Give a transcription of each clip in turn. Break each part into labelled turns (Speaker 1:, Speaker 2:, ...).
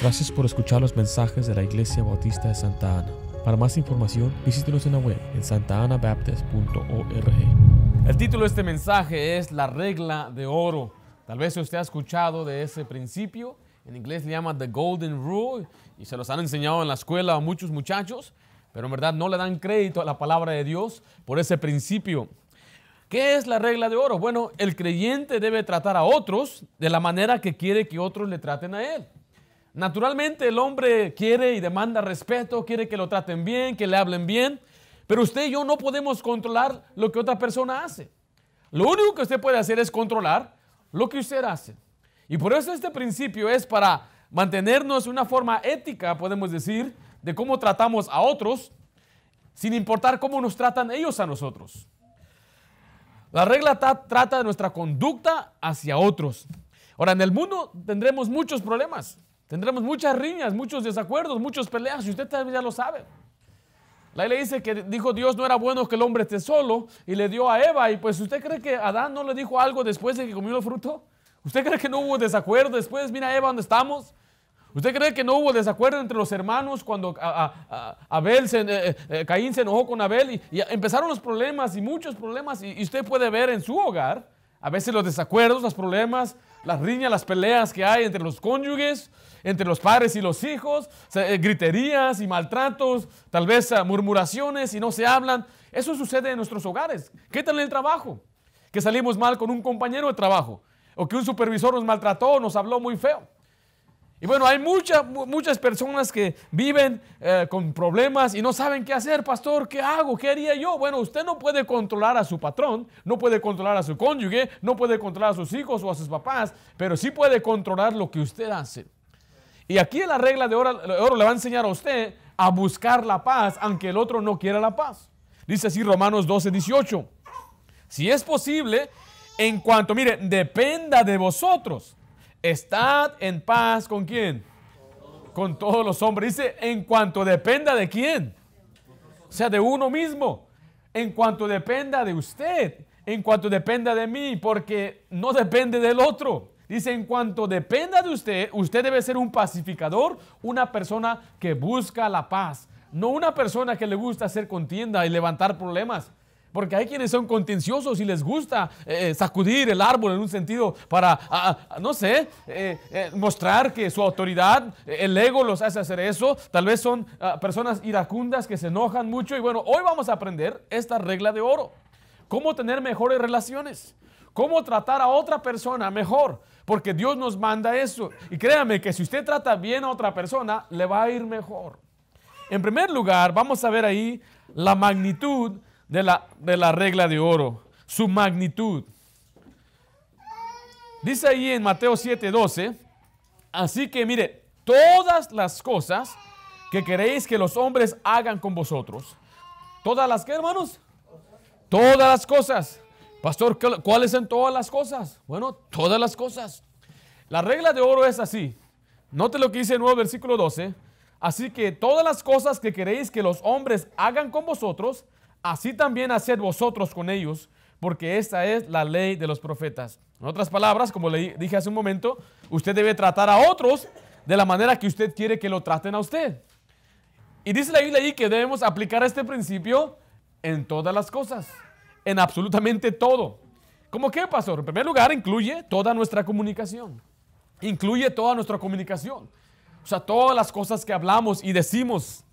Speaker 1: Gracias por escuchar los mensajes de la Iglesia Bautista de Santa Ana. Para más información, visítenos en la web en santaanabaptist.org.
Speaker 2: El título de este mensaje es La regla de oro. Tal vez usted ha escuchado de ese principio. En inglés se llama The Golden Rule y se los han enseñado en la escuela a muchos muchachos, pero en verdad no le dan crédito a la palabra de Dios por ese principio. ¿Qué es la regla de oro? Bueno, el creyente debe tratar a otros de la manera que quiere que otros le traten a él. Naturalmente el hombre quiere y demanda respeto, quiere que lo traten bien, que le hablen bien, pero usted y yo no podemos controlar lo que otra persona hace. Lo único que usted puede hacer es controlar lo que usted hace. Y por eso este principio es para mantenernos una forma ética, podemos decir, de cómo tratamos a otros, sin importar cómo nos tratan ellos a nosotros. La regla trata de nuestra conducta hacia otros. Ahora, en el mundo tendremos muchos problemas. Tendremos muchas riñas, muchos desacuerdos, muchas peleas, y usted también ya lo sabe. La Biblia dice que dijo Dios no era bueno que el hombre esté solo y le dio a Eva. Y pues usted cree que Adán no le dijo algo después de que comió el fruto. ¿Usted cree que no hubo desacuerdo después? Mira Eva, ¿dónde estamos? ¿Usted cree que no hubo desacuerdo entre los hermanos cuando Abel se, eh, eh, Caín se enojó con Abel y, empezaron los problemas y muchos problemas y usted puede ver en su hogar a veces los desacuerdos, los problemas, las riñas, las peleas que hay entre los cónyuges, entre los padres y los hijos, eh, griterías y maltratos, tal vez ah, murmuraciones y no se hablan. Eso sucede en nuestros hogares. ¿Qué tal en el trabajo? Que salimos mal con un compañero de trabajo o que un supervisor nos maltrató, nos habló muy feo. Y bueno, hay muchas, muchas personas que viven eh, con problemas y no saben qué hacer, pastor, ¿qué hago? ¿Qué haría yo? Bueno, usted no puede controlar a su patrón, no puede controlar a su cónyuge, no puede controlar a sus hijos o a sus papás, pero sí puede controlar lo que usted hace. Y aquí en la regla de oro, le va a enseñar a usted a buscar la paz, aunque el otro no quiera la paz. Dice así Romanos 12, 18. Si es posible, en cuanto, mire, dependa de vosotros Estad en paz con quién? Con todos los hombres. Dice, en cuanto dependa de quién. O sea, de uno mismo. En cuanto dependa de usted. En cuanto dependa de mí. Porque no depende del otro. Dice, en cuanto dependa de usted, usted debe ser un pacificador, una persona que busca la paz, no una persona que le gusta hacer contienda y levantar problemas. Porque hay quienes son contenciosos y les gusta eh, sacudir el árbol en un sentido para, no sé, eh, eh, mostrar que su autoridad, el ego los hace hacer eso. Tal vez son ah, personas iracundas que se enojan mucho. Y bueno, hoy vamos a aprender esta regla de oro. Cómo tener mejores relaciones. Cómo tratar a otra persona mejor. Porque Dios nos manda eso. Y créame que si usted trata bien a otra persona, le va a ir mejor. En primer lugar, vamos a ver ahí la magnitud de la, de la regla de oro, su magnitud. Dice ahí en Mateo 7:12, así que mire, todas las cosas que queréis que los hombres hagan con vosotros, todas las que hermanos, todas las cosas. Pastor, ¿cuáles son todas las cosas? Bueno, todas las cosas. La regla de oro es así. Note lo que dice el nuevo versículo 12. Así que todas las cosas que queréis que los hombres hagan con vosotros, así también haced vosotros con ellos, porque esta es la ley de los profetas. En otras palabras, como le dije hace un momento, usted debe tratar a otros de la manera que usted quiere que lo traten a usted. Y dice la Biblia ahí que debemos aplicar este principio en todas las cosas, en absolutamente todo. ¿Cómo qué, pastor? En primer lugar, incluye toda nuestra comunicación. Incluye toda nuestra comunicación. O sea, todas las cosas que hablamos y decimos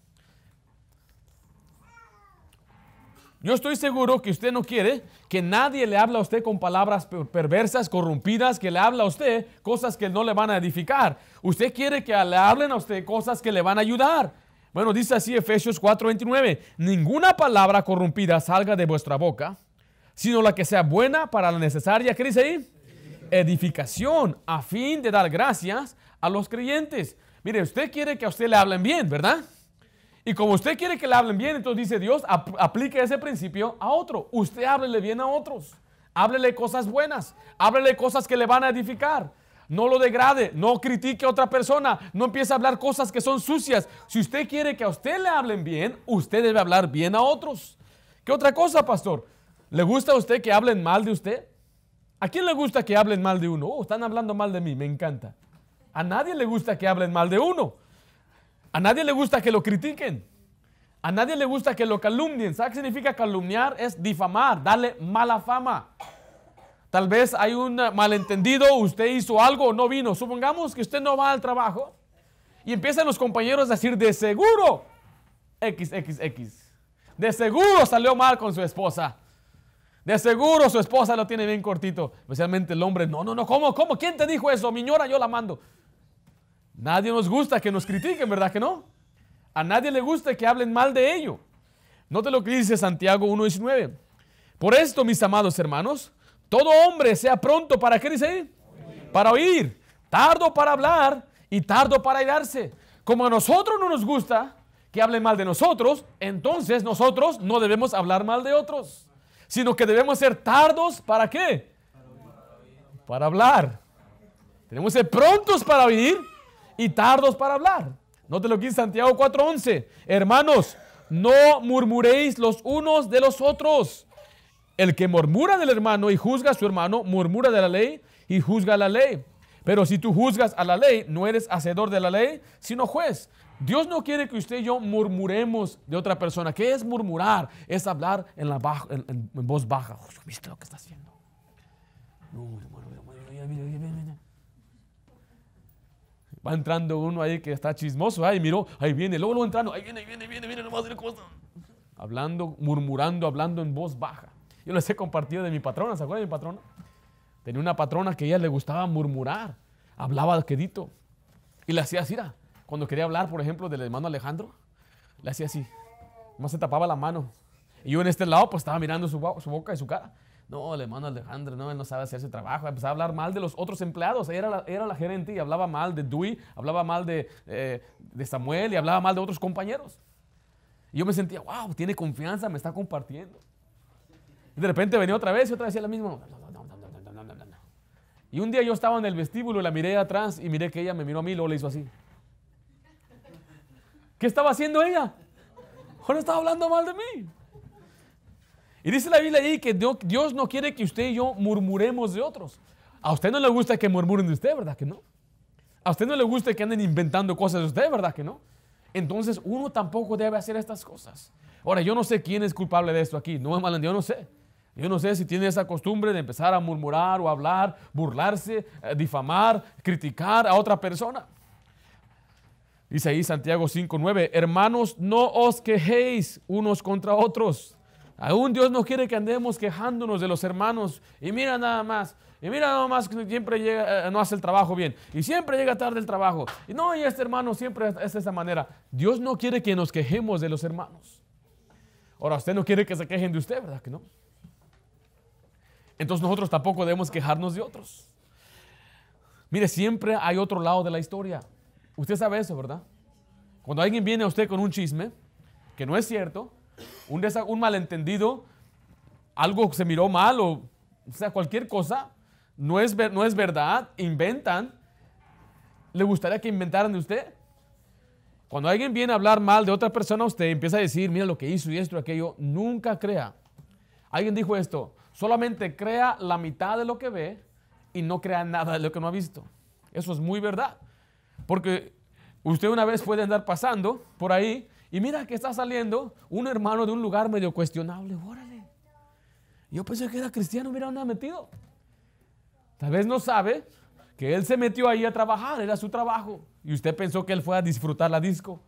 Speaker 2: Yo estoy seguro que usted no quiere que nadie le hable a usted con palabras perversas, corrompidas, que le hable a usted cosas que no le van a edificar. Usted quiere que le hablen a usted cosas que le van a ayudar. Bueno, dice así Efesios 4:29, ninguna palabra corrompida salga de vuestra boca, sino la que sea buena para la necesaria, ¿qué dice ahí? Edificación, a fin de dar gracias a los creyentes. Mire, usted quiere que a usted le hablen bien, ¿verdad? Y como usted quiere que le hablen bien, entonces dice Dios, aplique ese principio a otro. Usted háblele bien a otros. Háblele cosas buenas. Háblele cosas que le van a edificar. No lo degrade, no critique a otra persona, no empiece a hablar cosas que son sucias. Si usted quiere que a usted le hablen bien, usted debe hablar bien a otros. ¿Qué otra cosa, pastor? ¿Le gusta a usted que hablen mal de usted? ¿A quién le gusta que hablen mal de uno? Oh, están hablando mal de mí, me encanta. A nadie le gusta que hablen mal de uno. A nadie le gusta que lo critiquen. A nadie le gusta que lo calumnien. ¿Sabe qué significa calumniar? Es difamar, darle mala fama. Tal vez hay un malentendido, usted hizo algo o no vino. Supongamos que usted no va al trabajo y empiezan los compañeros a decir, de seguro, XXX. De seguro salió mal con su esposa. De seguro su esposa lo tiene bien cortito. Especialmente el hombre, no, no, no, ¿cómo, cómo? ¿Quién te dijo eso? Mi ñora, yo la mando. Nadie nos gusta que nos critiquen, ¿verdad que no? A nadie le gusta que hablen mal de ello. Note lo que dice Santiago 1.19. Por esto, mis amados hermanos, todo hombre sea pronto para qué dice? Para oír, tardo para hablar y tardo para irarse. Como a nosotros no nos gusta que hablen mal de nosotros, entonces nosotros no debemos hablar mal de otros, sino que debemos ser tardos para qué? Para hablar. Tenemos que ser prontos para oír y tardos para hablar. Note lo que dice Santiago 4:11. Hermanos, no murmuréis los unos de los otros el que murmura del hermano y juzga a su hermano, murmura de la ley y juzga la ley. Pero si tú juzgas a la ley, no eres hacedor de la ley, sino juez. Dios no quiere que usted y yo murmuremos de otra persona. ¿Qué es murmurar? Es hablar en, la en, voz baja. ¿Viste lo que está haciendo? Va entrando uno ahí que está chismoso. Ahí miró, ahí viene, luego lo entrando. Ahí viene, ahí viene, viene, viene, no. Hablando, murmurando, hablando en voz baja. Yo les he compartido de mi patrona, ¿se acuerdan de mi patrona? Tenía una patrona que a ella le gustaba murmurar, hablaba quedito. Y le hacía así, cuando quería hablar, por ejemplo, del hermano Alejandro, le hacía así, más se tapaba la mano. Y yo en este lado, pues estaba mirando su, boca y su cara. No, el hermano Alejandro, no, él no sabe hacer ese trabajo. Empezaba a hablar mal de los otros empleados. Era la, era la gerente y hablaba mal de Dewey, hablaba mal de, eh, de Samuel y hablaba mal de otros compañeros. Y yo me sentía, wow, tiene confianza, me está compartiendo. Y de repente venía otra vez y otra vez decía lo mismo. Y un día yo estaba en el vestíbulo, la miré atrás y miré que ella me miró a mí y luego le hizo así. ¿Qué estaba haciendo ella? Ahora estaba hablando mal de mí. Y dice la Biblia ahí que Dios no quiere que usted y yo murmuremos de otros. A usted no le gusta que murmuren de usted, ¿verdad que no? A usted no le gusta que anden inventando cosas de usted, ¿verdad que no? Entonces uno tampoco debe hacer estas cosas. Ahora, yo no sé quién es culpable de esto aquí. No, yo no sé. Yo no sé si tiene esa costumbre de empezar a murmurar o hablar, burlarse, eh, difamar, criticar a otra persona. Dice ahí Santiago 5:9, hermanos, no os quejéis unos contra otros. Aún Dios no quiere que andemos quejándonos de los hermanos. Y mira nada más, y mira nada más que siempre llega, eh, no hace el trabajo bien. Y siempre llega tarde el trabajo. Y no, y este hermano siempre es de esa manera. Dios no quiere que nos quejemos de los hermanos. Ahora, usted no quiere que se quejen de usted, ¿verdad que no? Entonces nosotros tampoco debemos quejarnos de otros. Mire, siempre hay otro lado de la historia. Usted sabe eso, ¿verdad? Cuando alguien viene a usted con un chisme, que no es cierto, un, un malentendido, algo se miró mal o, sea, cualquier cosa, no es, no es verdad, inventan, ¿le gustaría que inventaran de usted? Cuando alguien viene a hablar mal de otra persona, usted empieza a decir, mira lo que hizo y esto y aquello, nunca crea. Alguien dijo esto, solamente crea la mitad de lo que ve y no crea nada de lo que no ha visto. Eso es muy verdad. Porque usted una vez puede andar pasando por ahí y mira que está saliendo un hermano de un lugar medio cuestionable. Órale. Yo pensé que era cristiano, mira dónde ha metido. Tal vez no sabe que él se metió ahí a trabajar, era su trabajo. Y usted pensó que él fue a disfrutar la disco.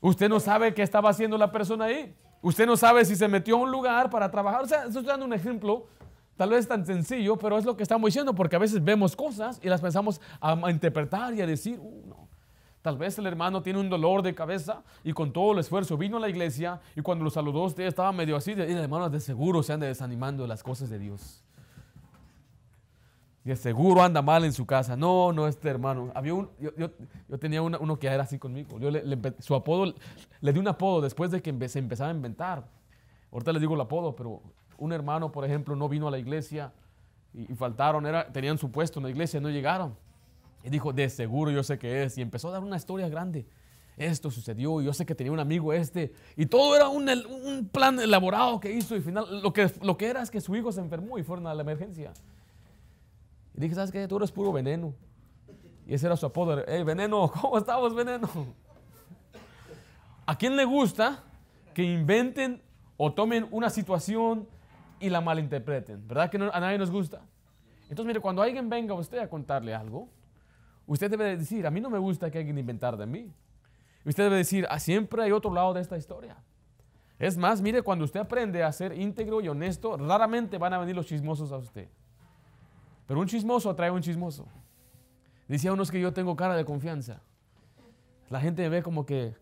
Speaker 2: Usted no sabe qué estaba haciendo la persona ahí. Usted no sabe si se metió a un lugar para trabajar. O sea, estoy dando un ejemplo, tal vez tan sencillo, pero es lo que estamos diciendo, porque a veces vemos cosas y las pensamos a, interpretar y a decir, uh, no. Tal vez el hermano tiene un dolor de cabeza y con todo el esfuerzo vino a la iglesia y cuando lo saludó usted estaba medio así, y el hermano de seguro se anda desanimando de las cosas de Dios. Y seguro anda mal en su casa. No, no, este hermano. Había un, yo, tenía uno que era así conmigo. Yo su apodo, le di un apodo después de que se empezaba a inventar. Ahorita le digo el apodo, pero un hermano, por ejemplo, no vino a la iglesia y, faltaron, era, tenían su puesto en la iglesia, no llegaron. Y dijo, de seguro yo sé que es. Y empezó a dar una historia grande. Esto sucedió y yo sé que tenía un amigo este. Y todo era un, un plan elaborado que hizo. Y final, lo que, lo que era es que su hijo se enfermó y fueron a la emergencia. Y dije, ¿sabes qué? Tú eres puro veneno. Y ese era su apodo. Hey, veneno, ¿cómo estamos, veneno? ¿A quién le gusta que inventen o tomen una situación y la malinterpreten? ¿Verdad que a nadie nos gusta? Entonces, mire, cuando alguien venga a usted a contarle algo, usted debe decir, a mí no me gusta que alguien inventar de mí. Usted debe decir, ah, siempre hay otro lado de esta historia. Es más, mire, cuando usted aprende a ser íntegro y honesto, raramente van a venir los chismosos a usted. Pero un chismoso atrae a un chismoso. Decía unos que yo tengo cara de confianza. La gente me ve como que,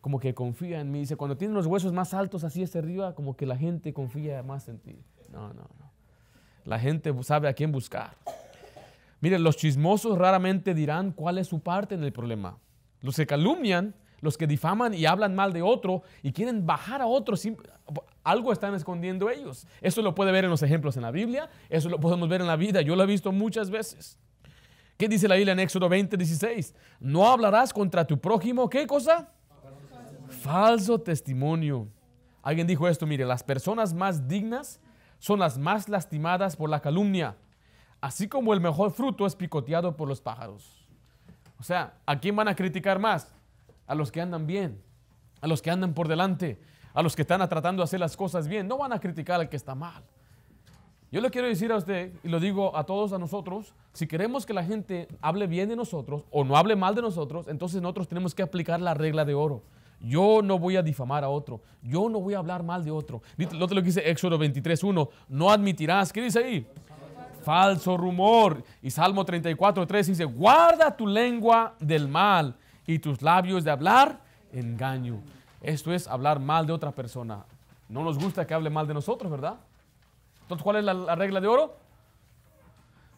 Speaker 2: como que confía en mí. Dice, cuando tienen los huesos más altos así hacia arriba, como que la gente confía más en ti. No, no, no. La gente sabe a quién buscar. Miren, los chismosos raramente dirán cuál es su parte en el problema. Los que calumnian, los que difaman y hablan mal de otro y quieren bajar a otro, algo están escondiendo ellos. Eso lo puede ver en los ejemplos en la Biblia, eso lo podemos ver en la vida, yo lo he visto muchas veces. ¿Qué dice la Biblia en Éxodo 20, 16? No hablarás contra tu prójimo, ¿qué cosa? Falso testimonio. Alguien dijo esto, mire, las personas más dignas son las más lastimadas por la calumnia, así como el mejor fruto es picoteado por los pájaros. O sea, ¿a quién van a criticar más? A los que andan bien, a los que andan por delante, a los que están tratando de hacer las cosas bien. No van a criticar al que está mal. Yo le quiero decir a usted, y lo digo a todos a nosotros, si queremos que la gente hable bien de nosotros o no hable mal de nosotros, entonces nosotros tenemos que aplicar la regla de oro. Yo no voy a difamar a otro. Yo no voy a hablar mal de otro. Lo que dice Éxodo 23.1. No admitirás. ¿Qué dice ahí? Falso rumor. Y Salmo 34.3 dice, guarda tu lengua del mal y tus labios de hablar engaño. Esto es hablar mal de otra persona. No nos gusta que hable mal de nosotros, ¿verdad? Entonces, ¿cuál es la, regla de oro?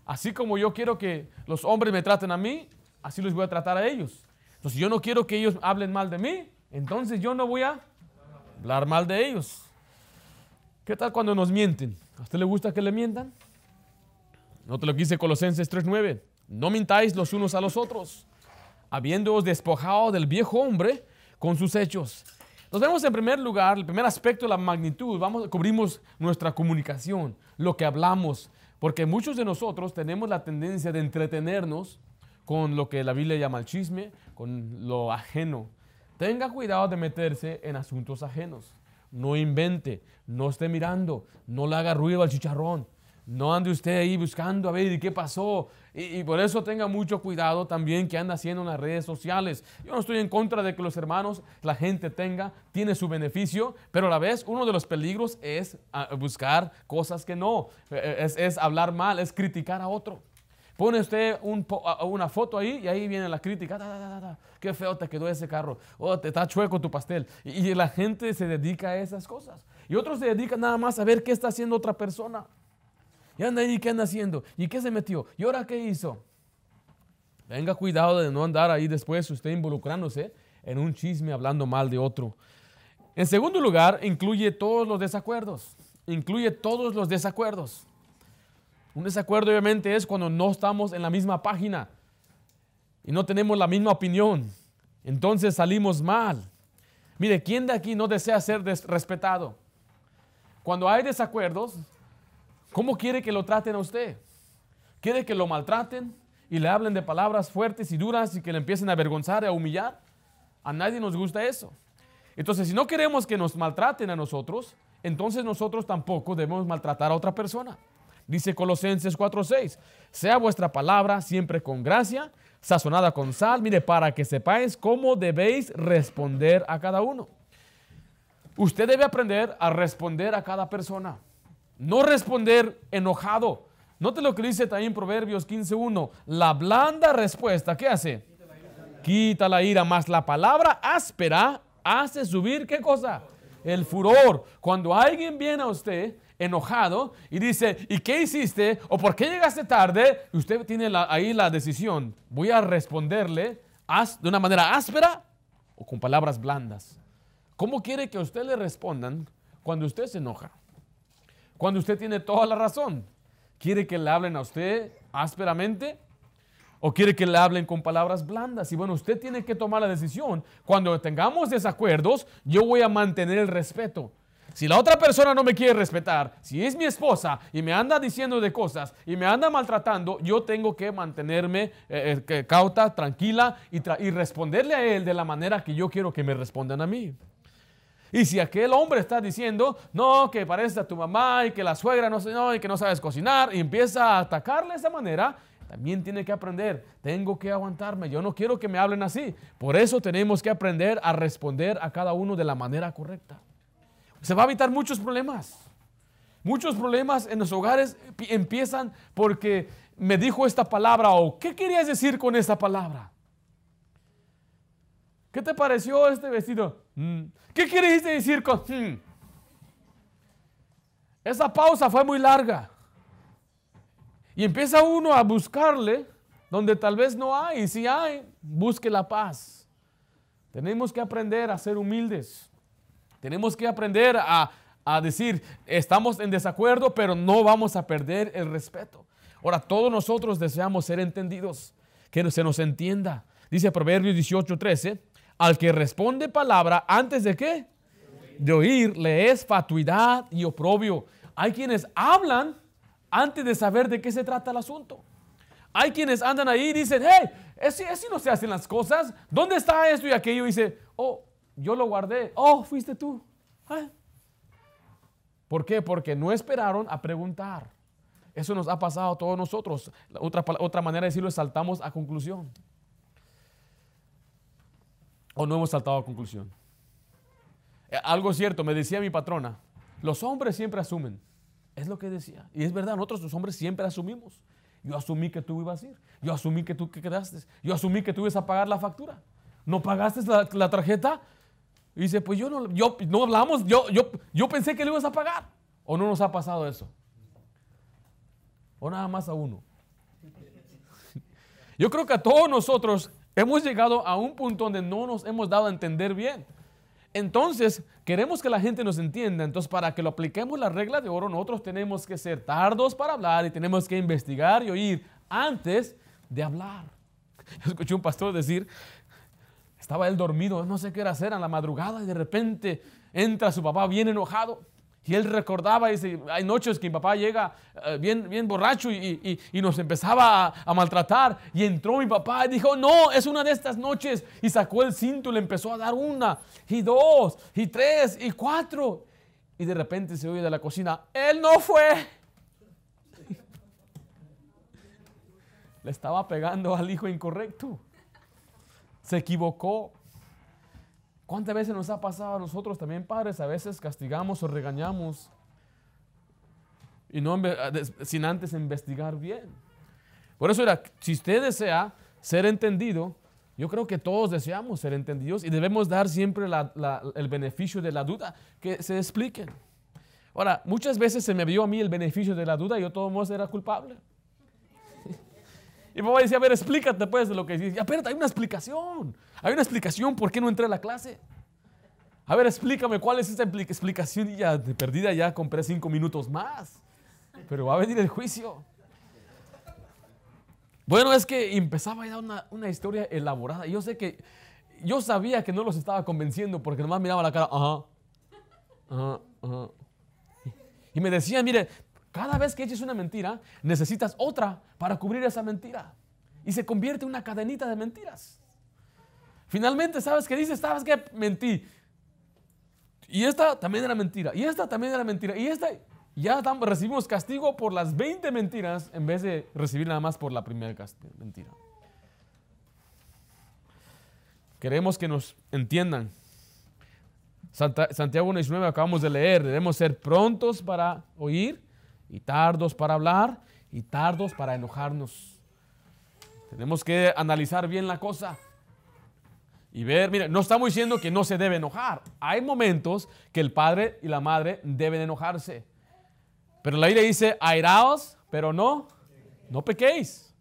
Speaker 2: Así como yo quiero que los hombres me traten a mí, así los voy a tratar a ellos. Entonces, yo no quiero que ellos hablen mal de mí, entonces yo no voy a hablar mal de ellos. ¿Qué tal cuando nos mienten? ¿A usted le gusta que le mientan? No te lo dice Colosenses 3:9. No mintáis los unos a los otros, habiéndoos despojado del viejo hombre con sus hechos nos vemos en primer lugar, el primer aspecto la magnitud, vamos, cubrimos nuestra comunicación, lo que hablamos, porque muchos de nosotros tenemos la tendencia de entretenernos con lo que la Biblia llama el chisme, con lo ajeno. Tenga cuidado de meterse en asuntos ajenos. No invente, no esté mirando, no le haga ruido al chicharrón. No ande usted ahí buscando a ver qué pasó. Y, por eso tenga mucho cuidado también que anda haciendo en las redes sociales. Yo no estoy en contra de que los hermanos, la gente tenga, tiene su beneficio, pero a la vez uno de los peligros es ah, buscar cosas que no. Eh, eh, es, hablar mal, es criticar a otro. Pone usted una foto ahí y ahí viene la crítica. Qué feo te quedó ese carro. Oh, te está chueco tu pastel. Y, la gente se dedica a esas cosas. Y otros se dedican nada más a ver qué está haciendo otra persona. Y anda ahí, ¿qué anda haciendo? ¿Y qué se metió? ¿Y ahora qué hizo? Tenga cuidado de no andar ahí después usted involucrándose en un chisme hablando mal de otro. En segundo lugar, incluye todos los desacuerdos. Incluye todos los desacuerdos. Un desacuerdo obviamente es cuando no estamos en la misma página y no tenemos la misma opinión. Entonces salimos mal. Mire, ¿quién de aquí no desea ser respetado? Cuando hay desacuerdos, ¿Cómo quiere que lo traten a usted? ¿Quiere que lo maltraten y le hablen de palabras fuertes y duras y que le empiecen a avergonzar y a humillar? A nadie nos gusta eso. Entonces, si no queremos que nos maltraten a nosotros, entonces nosotros tampoco debemos maltratar a otra persona. Dice Colosenses 4:6, sea vuestra palabra siempre con gracia, sazonada con sal, mire, para que sepáis cómo debéis responder a cada uno. Usted debe aprender a responder a cada persona. No responder enojado. Note lo que dice también Proverbios 15.1. La blanda respuesta, ¿qué hace? Quita la ira, más la palabra áspera hace subir, ¿qué cosa? El furor. Cuando alguien viene a usted enojado y dice, ¿y qué hiciste? ¿O por qué llegaste tarde? Usted tiene ahí la decisión. Voy a responderle de una manera áspera o con palabras blandas. ¿Cómo quiere que a usted le respondan cuando usted se enoja? Cuando usted tiene toda la razón, ¿quiere que le hablen a usted ásperamente? ¿O quiere que le hablen con palabras blandas? Y bueno, usted tiene que tomar la decisión. Cuando tengamos desacuerdos, yo voy a mantener el respeto. Si la otra persona no me quiere respetar, si es mi esposa y me anda diciendo de cosas y me anda maltratando, yo tengo que mantenerme eh, eh, cauta, tranquila y, y responderle a él de la manera que yo quiero que me respondan a mí. Y si aquel hombre está diciendo, no, que parece a tu mamá y que la suegra no, no, y que no sabes cocinar, y empieza a atacarle de esa manera, también tiene que aprender, tengo que aguantarme, yo no quiero que me hablen así. Por eso tenemos que aprender a responder a cada uno de la manera correcta. Se va a evitar muchos problemas. Muchos problemas en los hogares empiezan porque me dijo esta palabra o ¿qué querías decir con esta palabra? ¿Qué te pareció este vestido? Mm. ¿Qué querías decir con... Mm"? Esa pausa fue muy larga. Y empieza uno a buscarle donde tal vez no hay. Y si hay, busque la paz. Tenemos que aprender a ser humildes. Tenemos que aprender a, decir, estamos en desacuerdo, pero no vamos a perder el respeto. Ahora, todos nosotros deseamos ser entendidos, que se nos entienda. Dice Proverbios 18:13, al que responde palabra antes de qué? De oír, le es fatuidad y oprobio. Hay quienes hablan antes de saber de qué se trata el asunto. Hay quienes andan ahí y dicen, hey, así, no se hacen las cosas. ¿Dónde está esto y aquello? Dice, oh, yo lo guardé. Oh, fuiste tú. Ah. ¿Por qué? Porque no esperaron a preguntar. Eso nos ha pasado a todos nosotros. otra, otra manera de decirlo es saltamos a conclusión. O no hemos saltado a conclusión. Eh, algo cierto, me decía mi patrona, los hombres siempre asumen. Es lo que decía. Y es verdad, nosotros los hombres siempre asumimos. Yo asumí que tú ibas a ir. Yo asumí que tú quedaste. Yo asumí que tú ibas a pagar la factura. ¿No pagaste la, la tarjeta? Y dice, pues yo no, yo, no hablamos, yo, yo, yo pensé que le ibas a pagar. ¿O no nos ha pasado eso? ¿O nada más a uno? Yo creo que a todos nosotros hemos llegado a un punto donde no nos hemos dado a entender bien. Entonces, queremos que la gente nos entienda. Entonces, para que lo apliquemos la regla de oro, nosotros tenemos que ser tardos para hablar y tenemos que investigar y oír antes de hablar. Escuché un pastor decir estaba él dormido, no sé qué era hacer, a la madrugada y de repente entra su papá bien enojado. Y él recordaba, dice, hay noches que mi papá llega eh, bien, bien borracho y, nos empezaba a, maltratar. Y entró mi papá y dijo, no, es una de estas noches. Y sacó el cinto y le empezó a dar una, y dos, y tres, y cuatro. Y de repente se oye de la cocina, él no fue. le estaba pegando al hijo incorrecto se equivocó. ¿Cuántas veces nos ha pasado a nosotros también, padres? A veces castigamos o regañamos y no sin antes investigar bien. Por eso era, si usted desea ser entendido, yo creo que todos deseamos ser entendidos y debemos dar siempre el beneficio de la duda, que se expliquen. Ahora, muchas veces se me vio a mí el beneficio de la duda y yo todo modo era culpable. Y papá decía, a ver, explícate pues de lo que dices. Ya, espérate, hay una explicación. Hay una explicación por qué no entré a la clase. A ver, explícame cuál es esta explicación. Y ya de perdida ya compré cinco minutos más. Pero va a venir el juicio. Bueno, es que empezaba a dar una, una historia elaborada. Yo sé que yo sabía que no los estaba convenciendo porque nomás miraba la cara, ajá, ajá, ajá. Y me decían, mire, cada vez que eches una mentira, necesitas otra para cubrir esa mentira. Y se convierte en una cadenita de mentiras. Finalmente, ¿sabes qué dices? ¿Sabes qué? Mentí. Y esta también era mentira. Y esta también era mentira. Y esta, ya recibimos castigo por las 20 mentiras en vez de recibir nada más por la primera mentira. Queremos que nos entiendan. Santiago 1.19 acabamos de leer. Debemos ser prontos para oír y tardos para hablar y tardos para enojarnos. Tenemos que analizar bien la cosa y ver, mire, no estamos diciendo que no se debe enojar. Hay momentos que el padre y la madre deben enojarse. Pero la Biblia dice, airaos, pero no, no pequéis.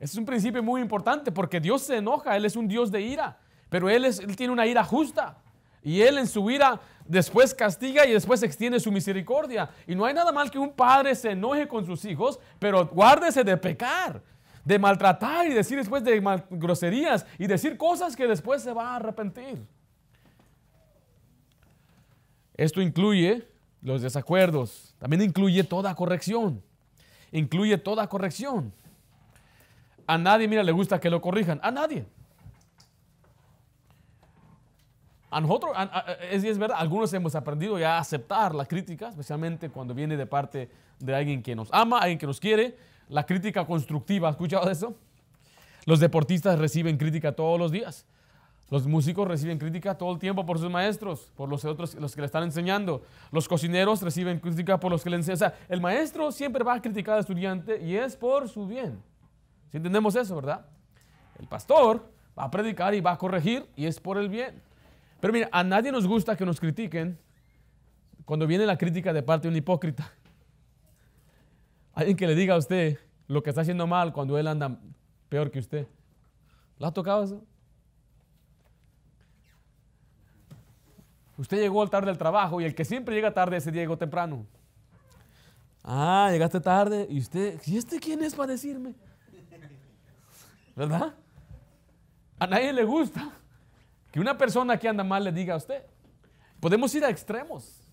Speaker 2: Ese es un principio muy importante porque Dios se enoja, Él es un Dios de ira, pero Él, es, él tiene una ira justa. Y Él en su ira después castiga y después extiende su misericordia. Y no hay nada mal que un padre se enoje con sus hijos, pero guárdese de pecar, de maltratar y decir después de groserías y decir cosas que después se va a arrepentir. Esto incluye los desacuerdos, también incluye toda corrección. Incluye toda corrección. A nadie, mira, le gusta que lo corrijan. A nadie. A nosotros, es, es verdad, algunos hemos aprendido ya a aceptar la crítica, especialmente cuando viene de parte de alguien que nos ama, alguien que nos quiere. La crítica constructiva, ¿has escuchado eso? Los deportistas reciben crítica todos los días. Los músicos reciben crítica todo el tiempo por sus maestros, por los otros los que le están enseñando. Los cocineros reciben crítica por los que le enseñan. O sea, el maestro siempre va a criticar al estudiante y es por su bien. Si entendemos eso, ¿verdad? El pastor va a predicar y va a corregir y es por el bien. Pero mira, a nadie nos gusta que nos critiquen cuando viene la crítica de parte de un hipócrita. Alguien que le diga a usted lo que está haciendo mal cuando él anda peor que usted. ¿Le ha tocado eso? Usted llegó al tarde del trabajo y el que siempre llega tarde ese día llegó temprano. Ah, llegaste tarde y usted, ¿y este quién es para decirme? ¿Verdad? A nadie le gusta que una persona que anda mal le diga a usted. Podemos ir a extremos.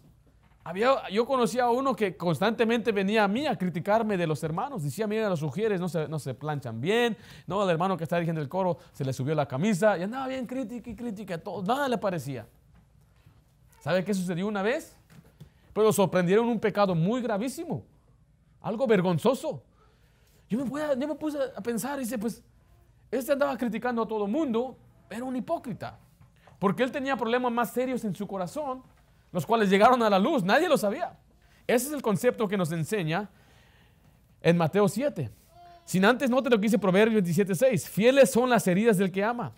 Speaker 2: Había, yo conocía a uno que constantemente venía a mí a criticarme de los hermanos. Decía, mira, los sugieres no se, no se planchan bien. No, el hermano que está dirigiendo el coro se le subió la camisa y andaba bien crítica y crítica. Todo, nada le parecía. ¿Sabe qué sucedió una vez? Lo sorprendieron un pecado muy gravísimo. Algo vergonzoso. Yo me, yo me puse a pensar y dice, pues, este andaba criticando a todo mundo, era un hipócrita. Porque él tenía problemas más serios en su corazón, los cuales llegaron a la luz. Nadie lo sabía. Ese es el concepto que nos enseña en Mateo 7. Sin antes, note lo que dice Proverbios 27.6. Fieles son las heridas del que ama,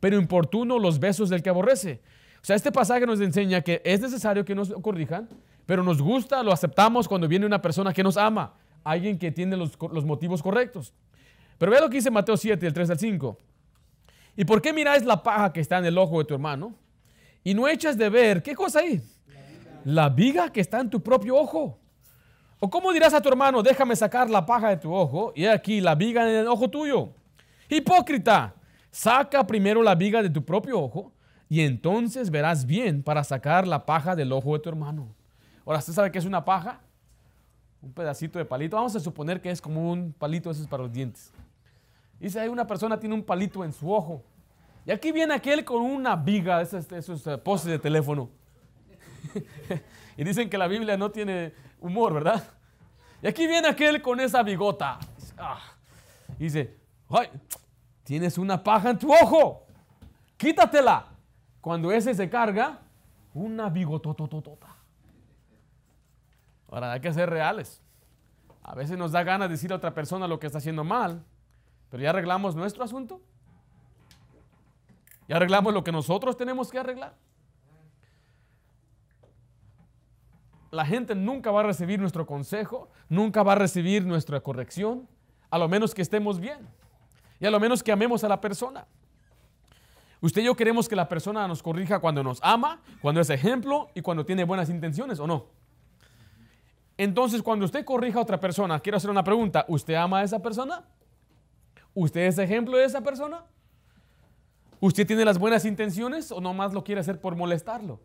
Speaker 2: pero importuno los besos del que aborrece. O sea, este pasaje nos enseña que es necesario que nos corrijan, pero nos gusta, lo aceptamos cuando viene una persona que nos ama, alguien que tiene los, motivos correctos. Pero vea lo que dice Mateo 7, el 3 al 5. ¿Y por qué miráis la paja que está en el ojo de tu hermano? Y no echas de ver, ¿qué cosa hay? La viga que está en tu propio ojo. ¿O cómo dirás a tu hermano, déjame sacar la paja de tu ojo y aquí la viga en el ojo tuyo? Hipócrita, saca primero la viga de tu propio ojo y entonces verás bien para sacar la paja del ojo de tu hermano. Ahora, ¿usted sabe qué es una paja? Un pedacito de palito. Vamos a suponer que es como un palito ese para los dientes. Dice, hay una persona tiene un palito en su ojo. Y aquí viene aquel con una viga, esos, eh, postes de teléfono. y dicen que la Biblia no tiene humor, ¿verdad? Y aquí viene aquel con esa bigota. Ah. dice, tienes una paja en tu ojo. Quítatela. Cuando ese se carga, una bigotototota. Ahora hay que ser reales. A veces nos da ganas de decir a otra persona lo que está haciendo mal, pero ya arreglamos nuestro asunto. Ya arreglamos lo que nosotros tenemos que arreglar. La gente nunca va a recibir nuestro consejo, nunca va a recibir nuestra corrección, a lo menos que estemos bien y a lo menos que amemos a la persona. Usted y yo queremos que la persona nos corrija cuando nos ama, cuando es ejemplo y cuando tiene buenas intenciones o no. Entonces, cuando usted corrija a otra persona, quiero hacer una pregunta. ¿Usted ama a esa persona? ¿Usted es ejemplo de esa persona? ¿Usted tiene las buenas intenciones o nomás lo quiere hacer por molestarlo?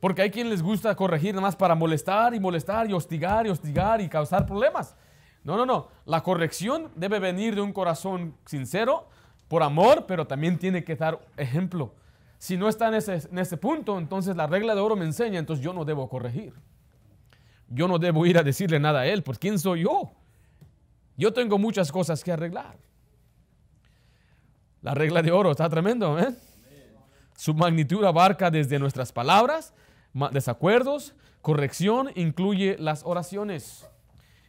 Speaker 2: Porque hay quien les gusta corregir nada más para molestar y molestar y hostigar y hostigar y causar problemas. No, no, no. La corrección debe venir de un corazón sincero, por amor, pero también tiene que dar ejemplo. Si no está en ese, en ese punto, entonces la regla de oro me enseña, entonces yo no debo corregir. Yo no debo ir a decirle nada a él, pues ¿quién soy yo? Yo tengo muchas cosas que arreglar. La regla de oro está tremendo. Su magnitud abarca desde nuestras palabras, desacuerdos, corrección, incluye las oraciones.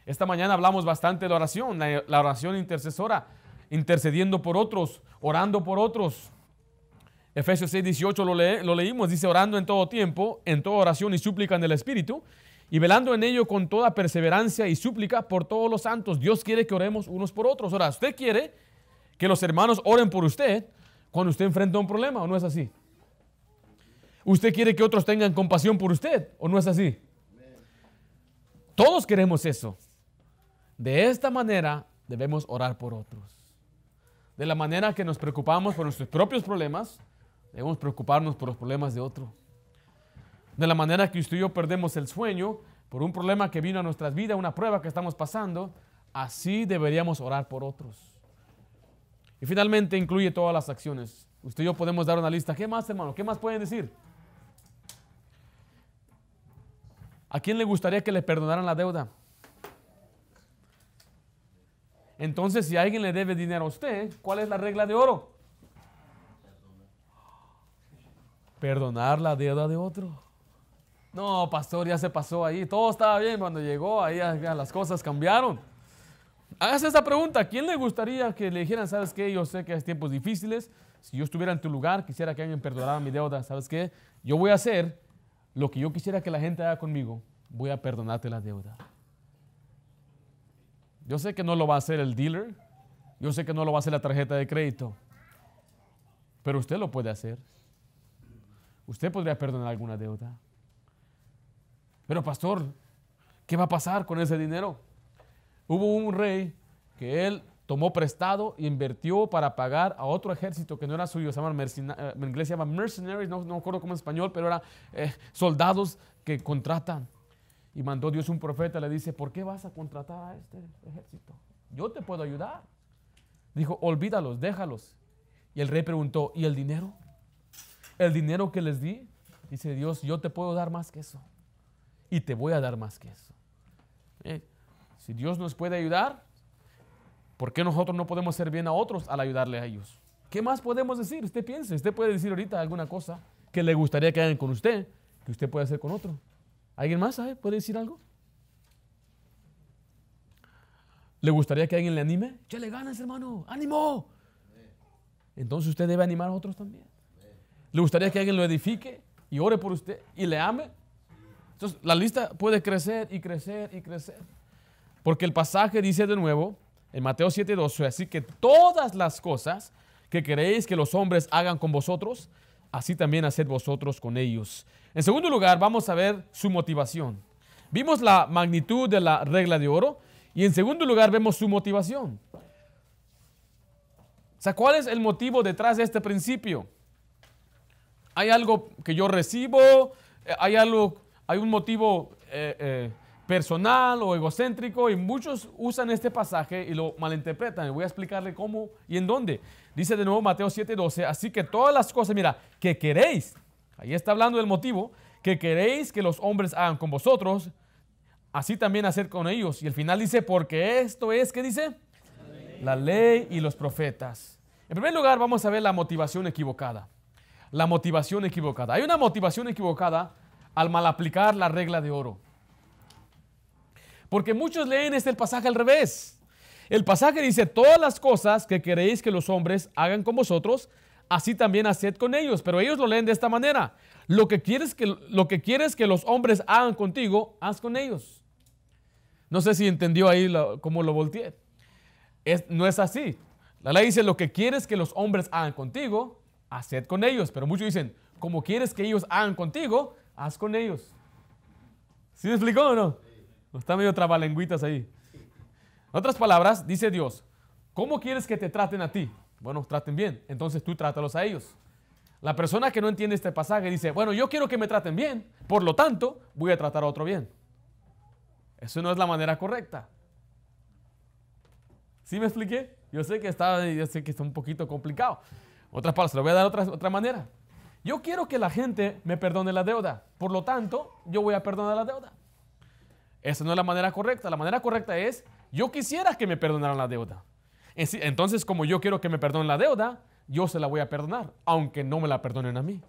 Speaker 2: Esta mañana hablamos bastante de oración, la oración intercesora intercediendo por otros, orando por otros. Efesios 6, 18 lo, lo leímos, dice orando en todo tiempo, en toda oración y súplica en el Espíritu, y velando en ello con toda perseverancia y súplica por todos los santos. Dios quiere que oremos unos por otros. Ahora, usted quiere que los hermanos oren por usted cuando usted enfrenta un problema, ¿o no es así? ¿Usted quiere que otros tengan compasión por usted, o no es así? Todos queremos eso. De esta manera debemos orar por otros. De la manera que nos preocupamos por nuestros propios problemas, debemos preocuparnos por los problemas de otro. De la manera que usted y yo perdemos el sueño por un problema que vino a nuestras vidas, una prueba que estamos pasando, así deberíamos orar por otros. Y finalmente incluye todas las acciones. Usted y yo podemos dar una lista. ¿Qué más, hermano? ¿Qué más pueden decir? ¿A quién le gustaría que le perdonaran la deuda? Entonces, si alguien le debe dinero a usted, ¿cuál es la regla de oro? Perdonar la deuda de otro. No, pastor, ya se pasó ahí. Todo estaba bien cuando llegó, ahí ya las cosas cambiaron. Hágase esa pregunta. ¿A quién le gustaría que le dijeran, sabes qué? Yo sé que hay tiempos difíciles. Si yo estuviera en tu lugar, quisiera que alguien perdonara mi deuda. ¿Sabes qué? Yo voy a hacer lo que yo quisiera que la gente haga conmigo. Voy a perdonarte la deuda. Yo sé que no lo va a hacer el dealer. Yo sé que no lo va a hacer la tarjeta de crédito. Pero usted lo puede hacer. Usted podría perdonar alguna deuda. Pero pastor, ¿qué va a pasar con ese dinero? Hubo un rey que él tomó prestado invirtió para pagar a otro ejército que no era suyo, se llama eh, en inglés se llama mercenaries, no, no acuerdo cómo en español, pero eran eh, soldados que contratan. Y mandó Dios un profeta, le dice, ¿por qué vas a contratar a este ejército? Yo te puedo ayudar. Dijo, olvídalos, déjalos. Y el rey preguntó, ¿y el dinero? El dinero que les di, dice Dios, yo te puedo dar más que eso. Y te voy a dar más que eso. Eh, si Dios nos puede ayudar, ¿por qué nosotros no podemos hacer bien a otros al ayudarle a ellos? ¿Qué más podemos decir? Usted piense, usted puede decir ahorita alguna cosa que le gustaría que hagan con usted, que usted puede hacer con otro. ¿Alguien más sabe? ¿Puede decir algo? ¿Le gustaría que alguien le anime? Ya le ganas, hermano. ¡Ánimo! Entonces usted debe animar a otros también. ¿Le gustaría que alguien lo edifique y ore por usted y le ame? Entonces la lista puede crecer y crecer y crecer. Porque el pasaje dice de nuevo en Mateo 7:12, así que todas las cosas que queréis que los hombres hagan con vosotros, así también haced vosotros con ellos. En segundo lugar, vamos a ver su motivación. Vimos la magnitud de la regla de oro y en segundo lugar vemos su motivación. O sea, ¿cuál es el motivo detrás de este principio? Hay algo que yo recibo, hay algo, hay un motivo eh, eh, personal o egocéntrico y muchos usan este pasaje y lo malinterpretan. Voy a explicarle cómo y en dónde. Dice de nuevo Mateo 7:12, así que todas las cosas, mira, que queréis, ahí está hablando del motivo, que queréis que los hombres hagan con vosotros, así también hacer con ellos. Y el final dice, porque esto es, ¿qué dice? La ley, la ley y los profetas. En primer lugar, vamos a ver la motivación equivocada. La motivación equivocada. Hay una motivación equivocada al mal aplicar la regla de oro. Porque muchos leen este pasaje al revés. El pasaje dice, todas las cosas que queréis que los hombres hagan con vosotros, así también haced con ellos. Pero ellos lo leen de esta manera. Lo que quieres que, lo que, quieres que los hombres hagan contigo, haz con ellos. No sé si entendió ahí cómo lo volteé. no es así. La ley dice, lo que quieres que los hombres hagan contigo, haced con ellos. Pero muchos dicen, como quieres que ellos hagan contigo, haz con ellos. ¿Sí me explicó o no? Está medio trabalenguitas ahí. En otras palabras, dice Dios, ¿cómo quieres que te traten a ti? Bueno, traten bien, entonces tú trátalos a ellos. La persona que no entiende este pasaje dice, bueno, yo quiero que me traten bien, por lo tanto, voy a tratar a otro bien. Eso no es la manera correcta. ¿Sí me expliqué? Yo sé que está, yo sé que está un poquito complicado. Otras palabras, lo voy a dar otra, otra manera. Yo quiero que la gente me perdone la deuda. Por lo tanto, yo voy a perdonar la deuda. Esa no es la manera correcta. La manera correcta es, yo quisiera que me perdonaran la deuda. Entonces, como yo quiero que me perdonen la deuda, yo se la voy a perdonar, aunque no me la perdonen a mí.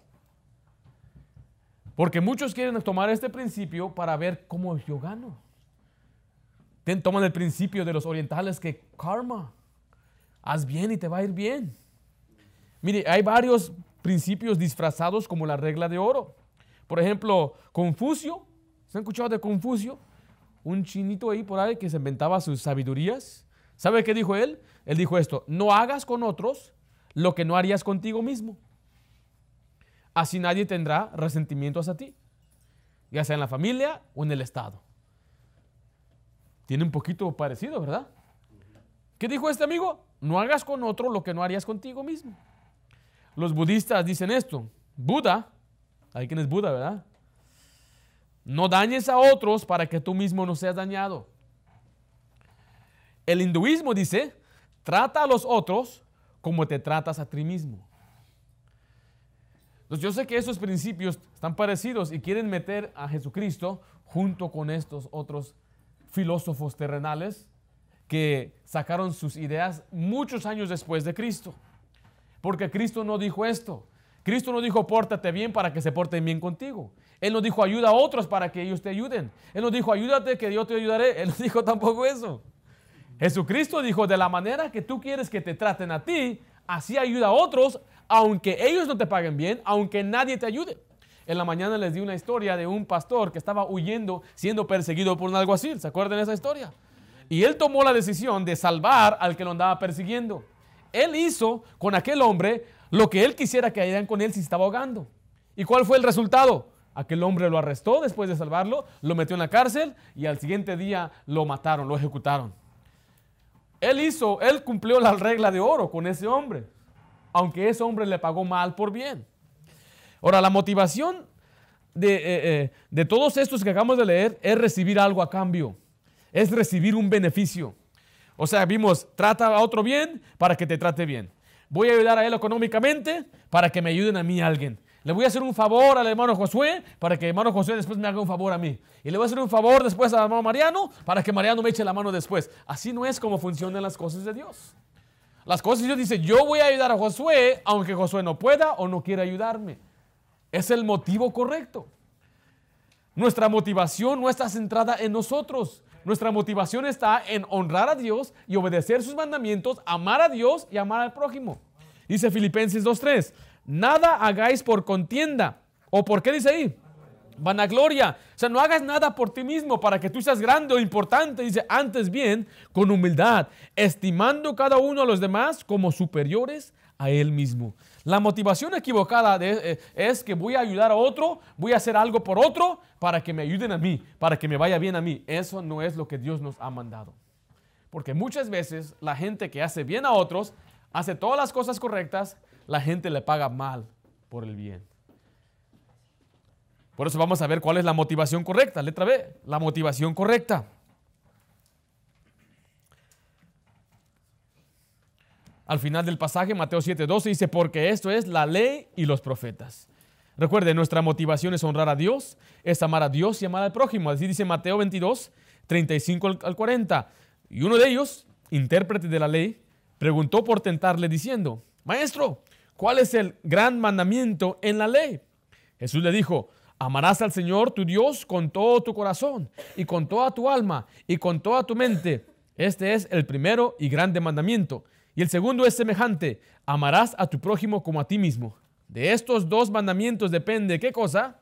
Speaker 2: Porque muchos quieren tomar este principio para ver cómo yo gano. Toman el principio de los orientales que karma, haz bien y te va a ir bien. Mire, hay varios principios disfrazados como la regla de oro. Por ejemplo, Confucio, ¿se han escuchado de Confucio? un chinito ahí por ahí que se inventaba sus sabidurías. ¿Sabe qué dijo él? Él dijo esto, no hagas con otros lo que no harías contigo mismo. Así nadie tendrá resentimientos a ti, ya sea en la familia o en el Estado. Tiene un poquito parecido, ¿verdad? ¿Qué dijo este amigo? No hagas con otro lo que no harías contigo mismo. Los budistas dicen esto. Buda, hay quien es Buda, ¿verdad? No dañes a otros para que tú mismo no seas dañado. El hinduismo dice, trata a los otros como te tratas a ti mismo. Entonces yo sé que esos principios están parecidos y quieren meter a Jesucristo junto con estos otros filósofos terrenales que sacaron sus ideas muchos años después de Cristo. Porque Cristo no dijo esto. Cristo no dijo pórtate bien para que se porten bien contigo. Él no dijo ayuda a otros para que ellos te ayuden. Él no dijo ayúdate que yo te ayudaré. Él no dijo tampoco eso. Jesucristo dijo de la manera que tú quieres que te traten a ti, así ayuda a otros, aunque ellos no te paguen bien, aunque nadie te ayude. En la mañana les di una historia de un pastor que estaba huyendo, siendo perseguido por un alguacil. ¿Se acuerdan de esa historia? Y él tomó la decisión de salvar al que lo andaba persiguiendo. Él hizo con aquel hombre lo que él quisiera que hayan con él si estaba ahogando. ¿Y cuál fue el resultado? Aquel hombre lo arrestó después de salvarlo, lo metió en la cárcel y al siguiente día lo mataron, lo ejecutaron. Él hizo, él cumplió la regla de oro con ese hombre, aunque ese hombre le pagó mal por bien. Ahora, la motivación de, eh, eh, de todos estos que acabamos de leer es recibir algo a cambio es recibir un beneficio. O sea, vimos, trata a otro bien para que te trate bien. Voy a ayudar a él económicamente para que me ayuden a mí alguien. Le voy a hacer un favor al hermano Josué para que el hermano Josué después me haga un favor a mí. Y le voy a hacer un favor después al hermano Mariano para que Mariano me eche la mano después. Así no es como funcionan las cosas de Dios. Las cosas de Dios dice, yo voy a ayudar a Josué aunque Josué no pueda o no quiera ayudarme. Es el motivo correcto. Nuestra motivación no está centrada en nosotros. Nuestra motivación está en honrar a Dios y obedecer sus mandamientos, amar a Dios y amar al prójimo. Dice Filipenses 2.3, nada hagáis por contienda. ¿O por qué dice ahí? Vanagloria. O sea, no hagas nada por ti mismo para que tú seas grande o importante. Dice, antes bien, con humildad, estimando cada uno a los demás como superiores a él mismo. La motivación equivocada eh, es que voy a ayudar a otro, voy a hacer algo por otro para que me ayuden a mí, para que me vaya bien a mí. Eso no es lo que Dios nos ha mandado. Porque muchas veces la gente que hace bien a otros, hace todas las cosas correctas, la gente le paga mal por el bien. Por eso vamos a ver cuál es la motivación correcta. Letra B, la motivación correcta. Al final del pasaje, Mateo 7:12, dice, porque esto es la ley y los profetas. Recuerde, nuestra motivación es honrar a Dios, es amar a Dios y amar al prójimo. Así dice Mateo 22, 35 al 40. Y uno de ellos, intérprete de la ley, preguntó por tentarle diciendo, Maestro, ¿cuál es el gran mandamiento en la ley? Jesús le dijo, amarás al Señor tu Dios con todo tu corazón y con toda tu alma y con toda tu mente. Este es el primero y grande mandamiento. Y el segundo es semejante, amarás a tu prójimo como a ti mismo. De estos dos mandamientos depende, ¿qué cosa?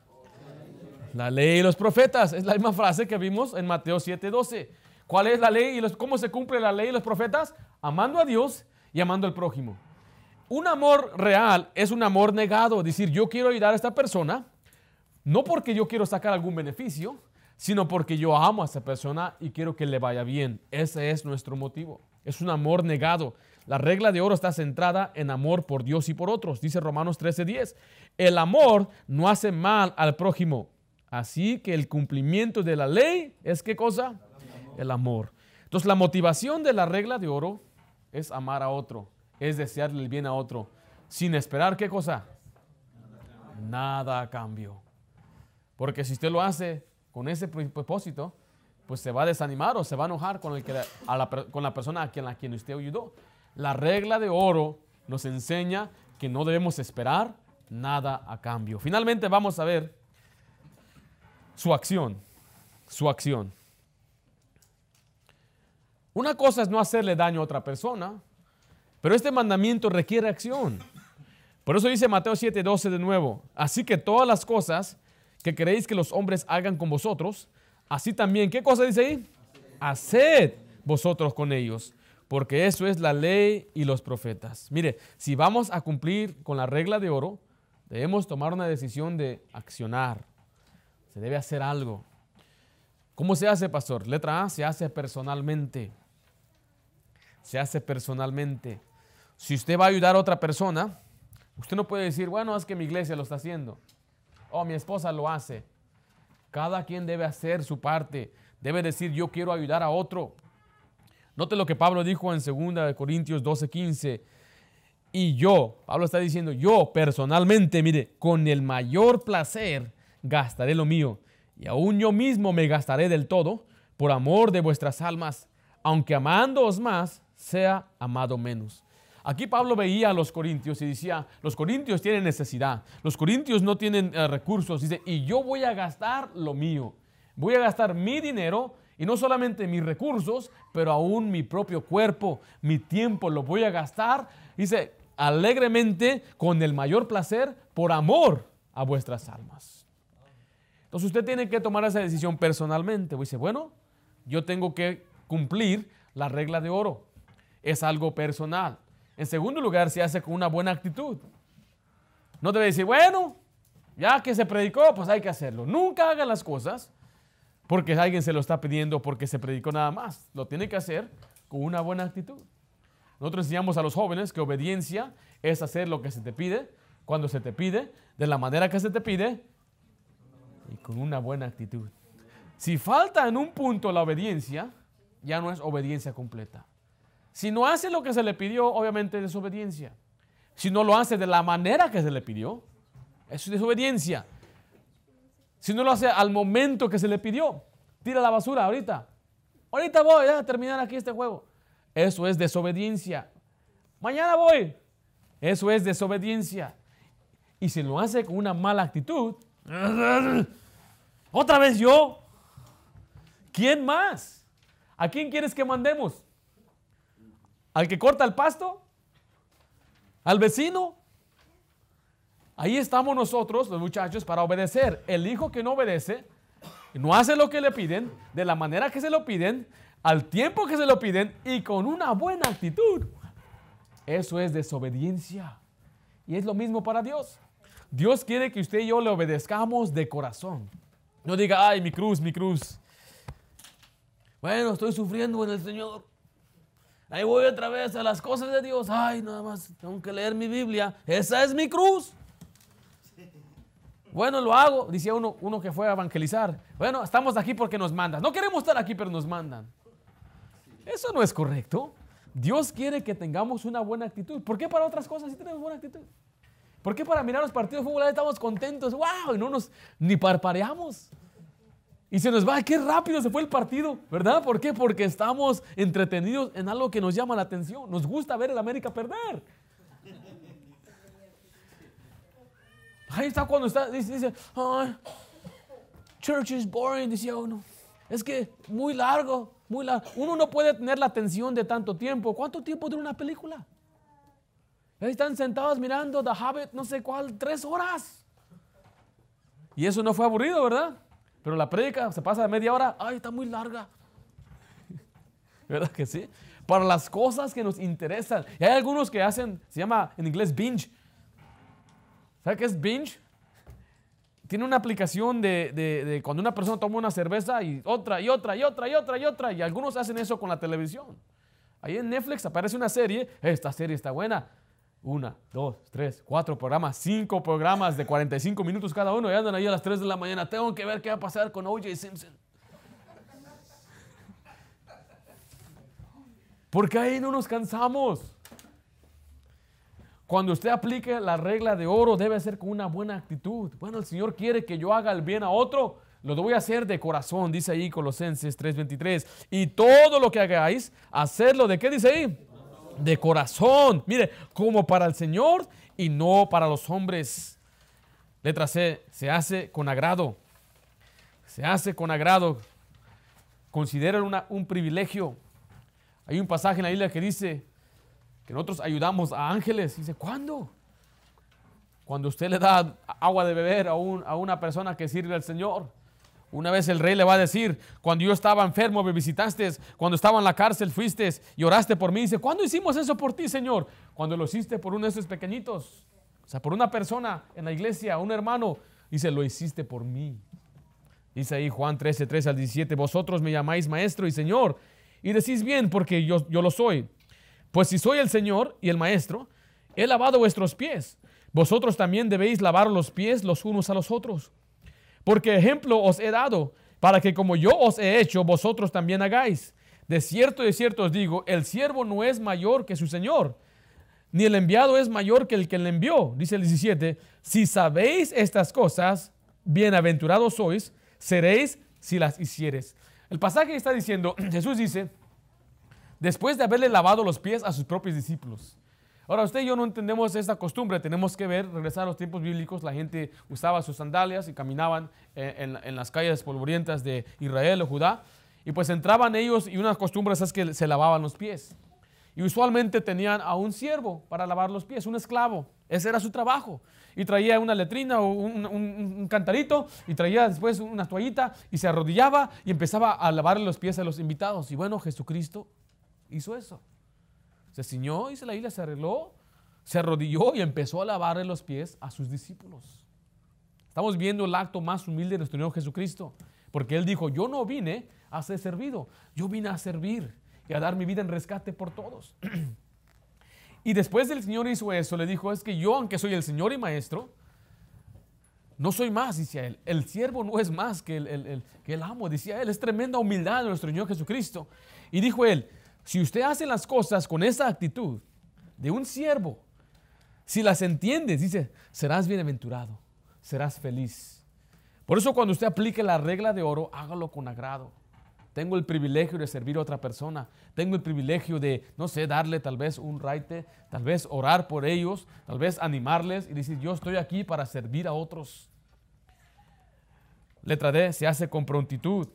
Speaker 2: La ley y los profetas. Es la misma frase que vimos en Mateo 7:12. ¿Cuál es la ley y cómo se cumple la ley y los profetas? Amando a Dios y amando al prójimo. Un amor real es un amor negado, decir, yo quiero ayudar a esta persona, no porque yo quiero sacar algún beneficio, sino porque yo amo a esa persona y quiero que le vaya bien. Ese es nuestro motivo. Es un amor negado. La regla de oro está centrada en amor por Dios y por otros, dice Romanos 13:10. El amor no hace mal al prójimo. Así que el cumplimiento de la ley es qué cosa? El amor. Entonces la motivación de la regla de oro es amar a otro, es desearle el bien a otro, sin esperar qué cosa? Nada a cambio. Porque si usted lo hace con ese propósito, pues se va a desanimar o se va a enojar con, el que, la, con la persona a quien, a quien usted ayudó. La regla de oro nos enseña que no debemos esperar nada a cambio. Finalmente vamos a ver su acción, su acción. Una cosa es no hacerle daño a otra persona, pero este mandamiento requiere acción. Por eso dice Mateo 7:12 de nuevo, así que todas las cosas que queréis que los hombres hagan con vosotros, así también, ¿qué cosa dice ahí? Haced vosotros con ellos porque eso es la ley y los profetas. Mire, si vamos a cumplir con la regla de oro, debemos tomar una decisión de accionar. Se debe hacer algo. ¿Cómo se hace, pastor? Letra A, se hace personalmente. Se hace personalmente. Si usted va a ayudar a otra persona, usted no puede decir, bueno, es que mi iglesia lo está haciendo. O mi esposa lo hace. Cada quien debe hacer su parte. Debe decir, yo quiero ayudar a otro. Note lo que Pablo dijo en 2 Corintios 12, 15. Y yo, Pablo está diciendo, yo personalmente, mire, con el mayor placer gastaré lo mío. Y aún yo mismo me gastaré del todo por amor de vuestras almas, aunque amándoos más, sea amado menos. Aquí Pablo veía a los corintios y decía, los corintios tienen necesidad, los corintios no tienen eh, recursos, dice, y yo voy a gastar lo mío, voy a gastar mi dinero y no solamente mis recursos, pero aún mi propio cuerpo, mi tiempo lo voy a gastar, dice, alegremente, con el mayor placer, por amor a vuestras almas. Entonces usted tiene que tomar esa decisión personalmente. Dice, bueno, yo tengo que cumplir la regla de oro. Es algo personal. En segundo lugar, se hace con una buena actitud. No debe decir, bueno, ya que se predicó, pues hay que hacerlo. Nunca haga las cosas porque alguien se lo está pidiendo, porque se predicó nada más. Lo tiene que hacer con una buena actitud. Nosotros enseñamos a los jóvenes que obediencia es hacer lo que se te pide, cuando se te pide, de la manera que se te pide y con una buena actitud. Si falta en un punto la obediencia, ya no es obediencia completa. Si no hace lo que se le pidió, obviamente es desobediencia. Si no lo hace de la manera que se le pidió, es desobediencia. Si no lo hace al momento que se le pidió, tira la basura ahorita. Ahorita voy a terminar aquí este juego. Eso es desobediencia. Mañana voy. Eso es desobediencia. Y si lo hace con una mala actitud, otra vez yo. ¿Quién más? ¿A quién quieres que mandemos? al que corta el pasto, al vecino. Ahí estamos nosotros, los muchachos, para obedecer. El hijo que no obedece, no hace lo que le piden, de la manera que se lo piden, al tiempo que se lo piden y con una buena actitud. Eso es desobediencia. Y es lo mismo para Dios. Dios quiere que usted y yo le obedezcamos de corazón. No diga, ay, mi cruz, mi cruz. Bueno, estoy sufriendo en el Señor. Ahí voy otra vez a las cosas de Dios. Ay, nada más tengo que leer mi Biblia. Esa es mi cruz. Bueno, lo hago, decía uno, uno que fue a evangelizar. Bueno, estamos aquí porque nos mandan. No queremos estar aquí, pero nos mandan. Eso no es correcto. Dios quiere que tengamos una buena actitud. ¿Por qué para otras cosas sí tenemos buena actitud? ¿Por qué para mirar los partidos de fútbol estamos contentos? ¡Wow! Y no nos ni parpareamos. Y se nos va, qué rápido se fue el partido, ¿verdad? ¿Por qué? Porque estamos entretenidos en algo que nos llama la atención. Nos gusta ver el América perder. Ahí está cuando está, dice, dice church is boring, decía uno. Es que muy largo, muy largo. Uno no puede tener la atención de tanto tiempo. ¿Cuánto tiempo dura una película? Ahí están sentados mirando The Hobbit, no sé cuál, tres horas. Y eso no fue aburrido, ¿verdad? Pero la prédica se pasa de media hora, ay, está muy larga. ¿Verdad que sí? Para las cosas que nos interesan. Y hay algunos que hacen, se llama en inglés binge. ¿Sabe qué es binge? Tiene una aplicación de, de, cuando una persona toma una cerveza y otra y otra y otra y otra y otra. Y algunos hacen eso con la televisión. Ahí en Netflix aparece una serie, esta serie está buena una, dos, tres, cuatro programas, cinco programas de 45 minutos cada uno y andan ahí a las 3 de la mañana. Tengo que ver qué va a pasar con OJ Simpson. Porque ahí no nos cansamos. Cuando usted aplique la regla de oro, debe ser con una buena actitud. Bueno, el Señor quiere que yo haga el bien a otro. Lo voy a hacer de corazón, dice ahí Colosenses 3:23. Y todo lo que hagáis, hacerlo de qué dice ahí? de corazón. Mire, como para el Señor y no para los hombres. Letra C, se hace con agrado. Se hace con agrado. Considera un privilegio. Hay un pasaje en la Biblia que dice que nosotros ayudamos a ángeles. Dice, ¿cuándo? Cuando usted le da agua de beber a, a una persona que sirve al Señor. Una vez el rey le va a decir, cuando yo estaba enfermo me visitaste, cuando estaba en la cárcel fuiste y oraste por mí. Dice, ¿cuándo hicimos eso por ti, Señor? Cuando lo hiciste por uno de esos pequeñitos. O sea, por una persona en la iglesia, un hermano. Dice, lo hiciste por mí. Dice ahí Juan 13, 13 al 17, vosotros me llamáis maestro y Señor. Y decís bien porque yo, yo lo soy. Pues si soy el Señor y el maestro, he lavado vuestros pies. Vosotros también debéis lavar los pies los unos a los otros. Porque ejemplo os he dado, para que como yo os he hecho, vosotros también hagáis. De cierto, de cierto os digo, el siervo no es mayor que su Señor, ni el enviado es mayor que el que le envió. Dice el 17, si sabéis estas cosas, bienaventurados sois, seréis si las hicieres. El pasaje está diciendo, Jesús dice, después de haberle lavado los pies a sus propios discípulos. Ahora, usted y yo no entendemos esta costumbre, tenemos que ver, regresar a los tiempos bíblicos, la gente usaba sus sandalias y caminaban en, las calles polvorientas de Israel o Judá, y pues entraban ellos y una costumbre es que se lavaban los pies. Y usualmente tenían a un siervo para lavar los pies, un esclavo. Ese era su trabajo. Y traía una letrina o un, un, cantarito y traía después una toallita y se arrodillaba y empezaba a lavarle los pies a los invitados. Y bueno, Jesucristo hizo eso. Se ciñó se la isla se arregló, se arrodilló y empezó a lavarle los pies a sus discípulos. Estamos viendo el acto más humilde de nuestro Señor Jesucristo. Porque Él dijo, yo no vine a ser servido, yo vine a servir y a dar mi vida en rescate por todos. y después del Señor hizo eso, le dijo, es que yo, aunque soy el Señor y Maestro, no soy más, dice él. El siervo no es más que el, que el amo, decía él. Es tremenda humildad de nuestro Señor Jesucristo. Y dijo él, si usted hace las cosas con esa actitud de un siervo, si las entiendes, dice, serás bienaventurado, serás feliz. Por eso cuando usted aplique la regla de oro, hágalo con agrado. Tengo el privilegio de servir a otra persona. Tengo el privilegio de, no sé, darle tal vez un raite, tal vez orar por ellos, tal vez animarles y decir, yo estoy aquí para servir a otros. Letra D, se hace con prontitud.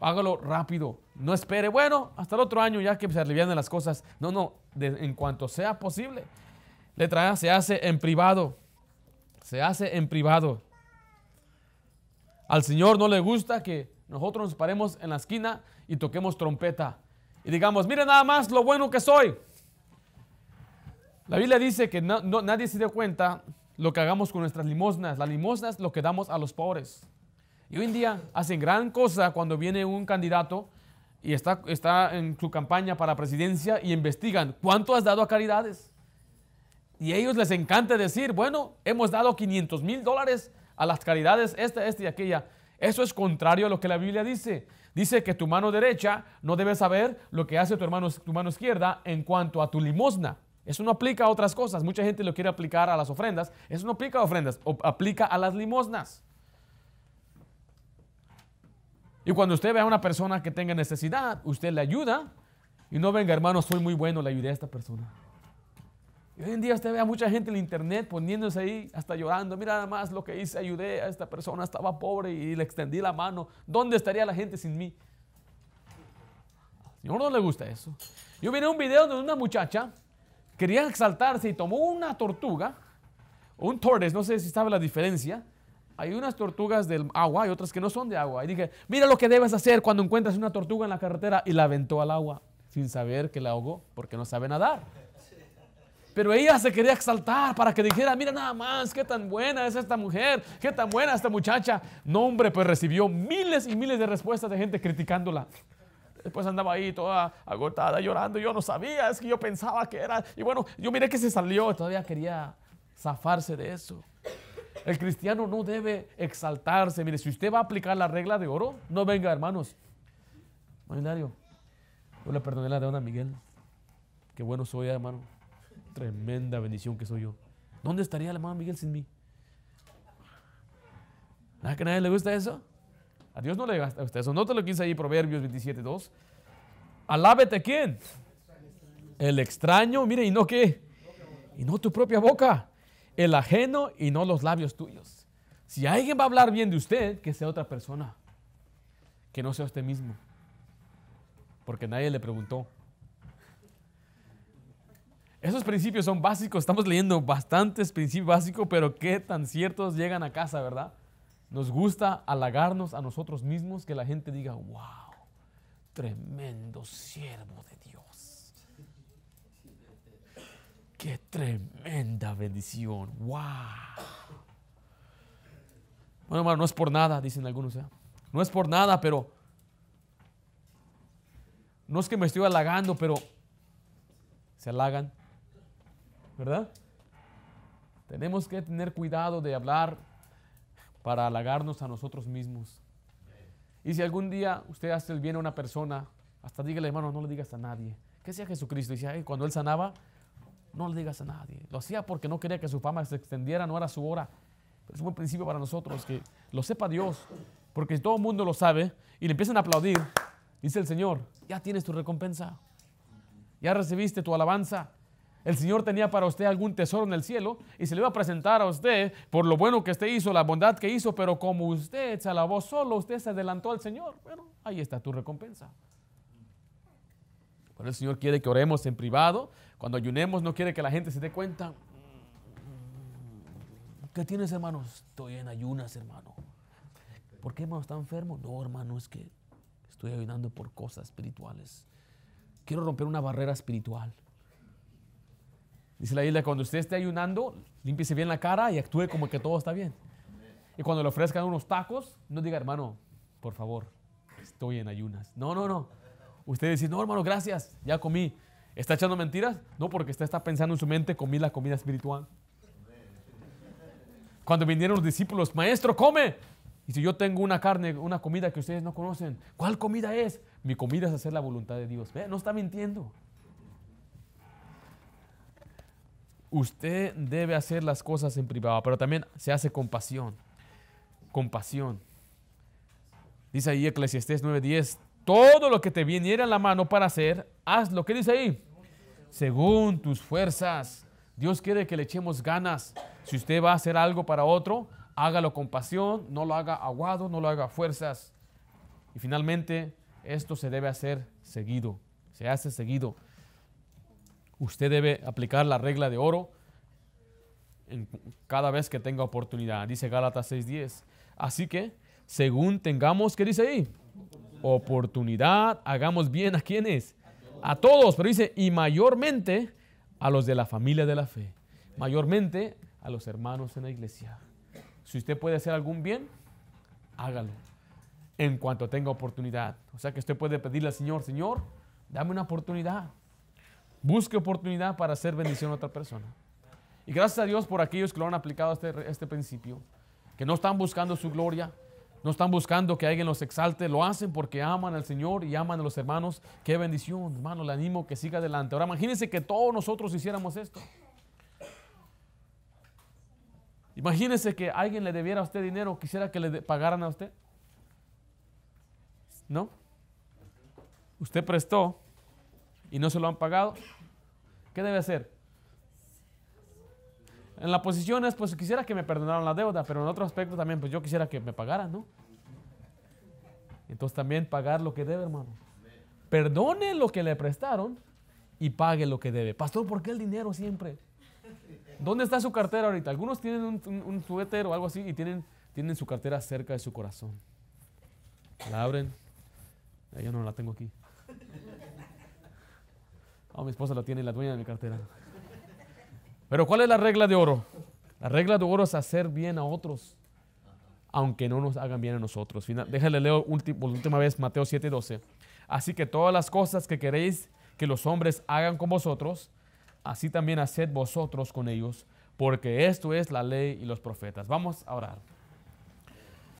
Speaker 2: Hágalo rápido. No espere, bueno, hasta el otro año ya que se alivian las cosas. No, no, en cuanto sea posible. Letra A, se hace en privado. Se hace en privado. Al Señor no le gusta que nosotros nos paremos en la esquina y toquemos trompeta y digamos, mire nada más lo bueno que soy. La Biblia dice que nadie se dio cuenta lo que hagamos con nuestras limosnas. Las limosnas lo que damos a los pobres. Y hoy en día hacen gran cosa cuando viene un candidato y está, está en su campaña para presidencia y investigan cuánto has dado a caridades. Y a ellos les encanta decir, bueno, hemos dado 500 mil dólares a las caridades, esta, esta y aquella. Eso es contrario a lo que la Biblia dice. Dice que tu mano derecha no debe saber lo que hace tu, hermano, tu mano izquierda en cuanto a tu limosna. Eso no aplica a otras cosas. Mucha gente lo quiere aplicar a las ofrendas. Eso no aplica a ofrendas, aplica a las limosnas. Y cuando usted ve a una persona que tenga necesidad, usted le ayuda y no venga, hermano, soy muy bueno, le ayudé a esta persona. Y hoy en día usted ve a mucha gente en el internet poniéndose ahí, hasta llorando. Mira nada más lo que hice, ayudé a esta persona, estaba pobre y le extendí la mano. ¿Dónde estaría la gente sin mí? Al Señor no le gusta eso. Yo vi un video de una muchacha, quería exaltarse y tomó una tortuga, un torres, no sé si sabe la diferencia. Hay unas tortugas del agua y otras que no son de agua. Y dije, mira lo que debes hacer cuando encuentras una tortuga en la carretera y la aventó al agua sin saber que la ahogó porque no sabe nadar. Pero ella se quería exaltar para que dijera, mira nada más, qué tan buena es esta mujer, qué tan buena esta muchacha. No, hombre, pues recibió miles y miles de respuestas de gente criticándola. Después andaba ahí toda agotada, llorando. Yo no sabía, es que yo pensaba que era. Y bueno, yo miré que se salió, todavía quería zafarse de eso. El cristiano no debe exaltarse. Mire, si usted va a aplicar la regla de oro, no venga, hermanos. Mario, yo le perdoné la deuda a Miguel. Qué bueno soy, hermano tremenda bendición que soy yo. ¿Dónde estaría el hermano Miguel sin mí? ¿A que nadie le gusta eso? A Dios no le gusta eso. No te lo quise ahí, Proverbios 27, 2. Alábete quién? El extraño, mire, y no qué. Y no tu propia boca. El ajeno y no los labios tuyos. Si alguien va a hablar bien de usted, que sea otra persona. Que no sea usted mismo. Porque nadie le preguntó. Esos principios son básicos, estamos leyendo bastantes principios básicos, pero qué tan ciertos llegan a casa, ¿verdad? Nos gusta halagarnos a nosotros mismos, que la gente diga, wow, tremendo siervo de Dios. Qué tremenda bendición, wow. Bueno, hermano, no es por nada, dicen algunos, ¿eh? No es por nada, pero no es que me estoy halagando, pero se halagan ¿verdad? Tenemos que tener cuidado de hablar para halagarnos a nosotros mismos. Y si algún día usted hace el bien a una persona, hasta dígale, hermano, no le digas a nadie. ¿Qué hacía Jesucristo? "Ay, cuando él sanaba, no le digas a nadie. Lo hacía porque no quería que su fama se extendiera, no era su hora. Pero es un buen principio para nosotros que lo sepa Dios, porque si todo el mundo lo sabe y le empiezan a aplaudir, dice el Señor, ya tienes tu recompensa, ya recibiste tu alabanza. El Señor tenía para usted algún tesoro en el cielo y se le iba a presentar a usted por lo bueno que usted hizo, la bondad que hizo, pero como usted se alabó solo, usted se adelantó al Señor. Bueno, ahí está tu recompensa. Pero el Señor quiere que oremos en privado. Cuando ayunemos, no quiere que la gente se dé cuenta. ¿Qué tienes, hermano? Estoy en ayunas, hermano. ¿Por qué, hermano, está enfermo? No, hermano, es que estoy ayunando por cosas espirituales. Quiero romper una barrera espiritual. Dice la isla, cuando usted esté ayunando, límpiese bien la cara y actúe como que todo está bien. Y cuando le ofrezcan unos tacos, no diga, hermano, por favor, estoy en ayunas. No, no, no. Usted dice, no, hermano, gracias, ya comí. ¿Está echando mentiras? No, porque usted está pensando en su mente, comí la comida espiritual. Cuando vinieron los discípulos, maestro, come. Y si yo tengo una carne, una comida que ustedes no conocen, ¿cuál comida es? Mi comida es hacer la voluntad de Dios. No está mintiendo. Usted debe hacer las cosas en privado, pero también se hace con pasión. Con pasión. Dice ahí Eclesiastés 9:10, todo lo que te viniera en la mano para hacer, haz lo que dice ahí, según tus fuerzas. Dios quiere que le echemos ganas. Si usted va a hacer algo para otro, hágalo con pasión, no lo haga aguado, no lo haga fuerzas. Y finalmente, esto se debe hacer seguido, se hace seguido. Usted debe aplicar la regla de oro en cada vez que tenga oportunidad. Dice Gálatas 6:10. Así que, según tengamos, ¿qué dice ahí? Oportunidad, hagamos bien a quienes? A todos, pero dice, y mayormente a los de la familia de la fe. Mayormente a los hermanos en la iglesia. Si usted puede hacer algún bien, hágalo en cuanto tenga oportunidad. O sea que usted puede pedirle al Señor, Señor, dame una oportunidad. Busque oportunidad para hacer bendición a otra persona. Y gracias a Dios por aquellos que lo han aplicado este, este principio, que no están buscando su gloria, no están buscando que alguien los exalte, lo hacen porque aman al Señor y aman a los hermanos. Qué bendición, hermano, le animo que siga adelante. Ahora imagínense que todos nosotros hiciéramos esto. Imagínense que alguien le debiera a usted dinero, quisiera que le pagaran a usted. ¿No? Usted prestó y no se lo han pagado. ¿Qué debe hacer? En la posición es, pues quisiera que me perdonaran la deuda, pero en otro aspecto también, pues yo quisiera que me pagaran, ¿no? Entonces también pagar lo que debe, hermano. Perdone lo que le prestaron y pague lo que debe. Pastor, ¿por qué el dinero siempre? ¿Dónde está su cartera ahorita? Algunos tienen un, suéter o algo así y tienen, tienen su cartera cerca de su corazón. La abren. Yo no la tengo aquí. Oh, mi esposa la tiene, la dueña de mi cartera. Pero ¿cuál es la regla de oro? La regla de oro es hacer bien a otros, aunque no nos hagan bien a nosotros. Déjale leo por última vez Mateo 7:12. Así que todas las cosas que queréis que los hombres hagan con vosotros, así también haced vosotros con ellos, porque esto es la ley y los profetas. Vamos a orar.